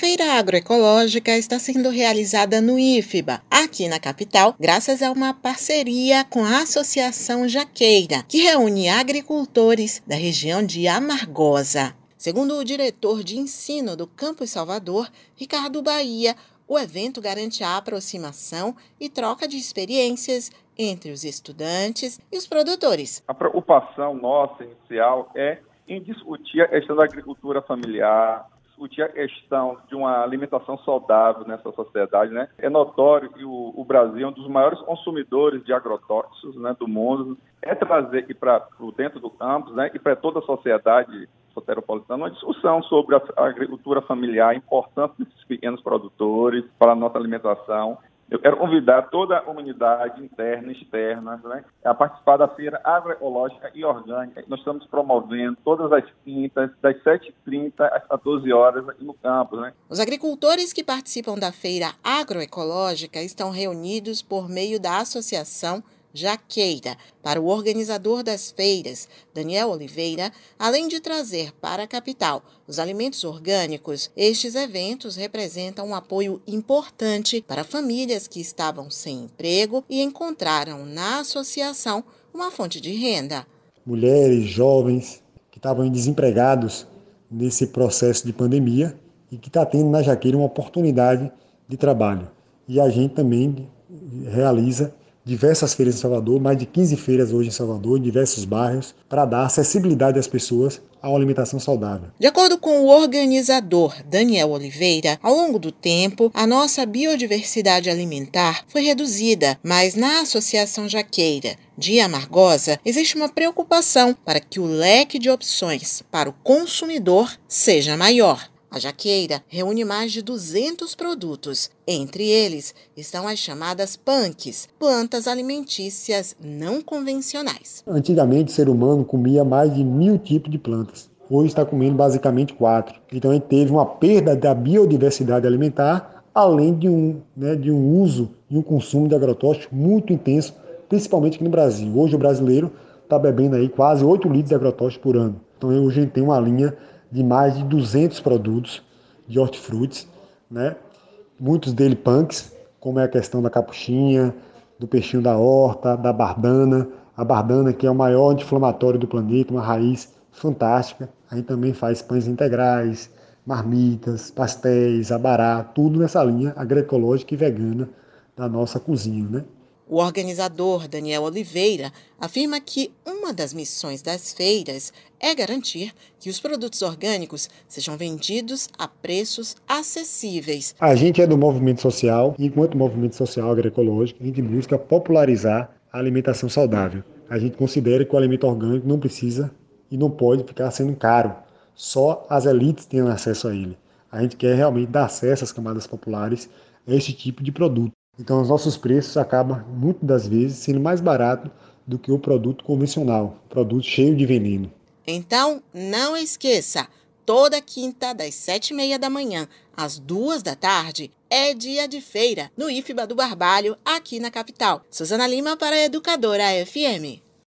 feira agroecológica está sendo realizada no IFBA, aqui na capital, graças a uma parceria com a Associação Jaqueira, que reúne agricultores da região de Amargosa. Segundo o diretor de ensino do Campus Salvador, Ricardo Bahia, o evento garante a aproximação e troca de experiências entre os estudantes e os produtores. A preocupação nossa inicial é em discutir a questão da agricultura familiar, discutir a questão de uma alimentação saudável nessa sociedade, né? É notório que o, o Brasil é um dos maiores consumidores de agrotóxicos né, do mundo. É trazer para dentro do campus né, e para toda a sociedade soteropolitana uma discussão sobre a agricultura familiar, a importância desses pequenos produtores para a nossa alimentação eu quero convidar toda a comunidade interna e externa né, a participar da feira agroecológica e orgânica. Nós estamos promovendo todas as quintas, das 7h30 às 14 horas aqui no campus. Né. Os agricultores que participam da feira agroecológica estão reunidos por meio da Associação Jaqueira. Para o organizador das feiras, Daniel Oliveira, além de trazer para a capital os alimentos orgânicos, estes eventos representam um apoio importante para famílias que estavam sem emprego e encontraram na associação uma fonte de renda. Mulheres, jovens que estavam desempregados nesse processo de pandemia e que está tendo na Jaqueira uma oportunidade de trabalho. E a gente também realiza diversas feiras em Salvador, mais de 15 feiras hoje em Salvador, em diversos bairros, para dar acessibilidade às pessoas a uma alimentação saudável. De acordo com o organizador Daniel Oliveira, ao longo do tempo, a nossa biodiversidade alimentar foi reduzida, mas na Associação Jaqueira de Amargosa existe uma preocupação para que o leque de opções para o consumidor seja maior. A jaqueira reúne mais de 200 produtos. Entre eles estão as chamadas punks, plantas alimentícias não convencionais. Antigamente, o ser humano comia mais de mil tipos de plantas. Hoje está comendo basicamente quatro. Então, ele teve uma perda da biodiversidade alimentar, além de um, né, de um uso e um consumo de agrotóxicos muito intenso, principalmente aqui no Brasil. Hoje, o brasileiro está bebendo aí quase 8 litros de agrotóxicos por ano. Então, hoje a gente tem uma linha de mais de 200 produtos de hortifrutis, né? muitos deles punks, como é a questão da capuchinha, do peixinho da horta, da bardana, a bardana que é o maior anti-inflamatório do planeta, uma raiz fantástica. A gente também faz pães integrais, marmitas, pastéis, abará, tudo nessa linha agroecológica e vegana da nossa cozinha, né? O organizador Daniel Oliveira afirma que uma das missões das feiras é garantir que os produtos orgânicos sejam vendidos a preços acessíveis. A gente é do movimento social e, enquanto movimento social agroecológico, a gente busca popularizar a alimentação saudável. A gente considera que o alimento orgânico não precisa e não pode ficar sendo caro. Só as elites têm acesso a ele. A gente quer realmente dar acesso às camadas populares a esse tipo de produto. Então, os nossos preços acabam, muitas das vezes, sendo mais barato do que o produto convencional, produto cheio de veneno. Então, não esqueça, toda quinta, das sete e meia da manhã às duas da tarde, é dia de feira no IFBA do Barbalho, aqui na capital. Suzana Lima para a Educadora FM.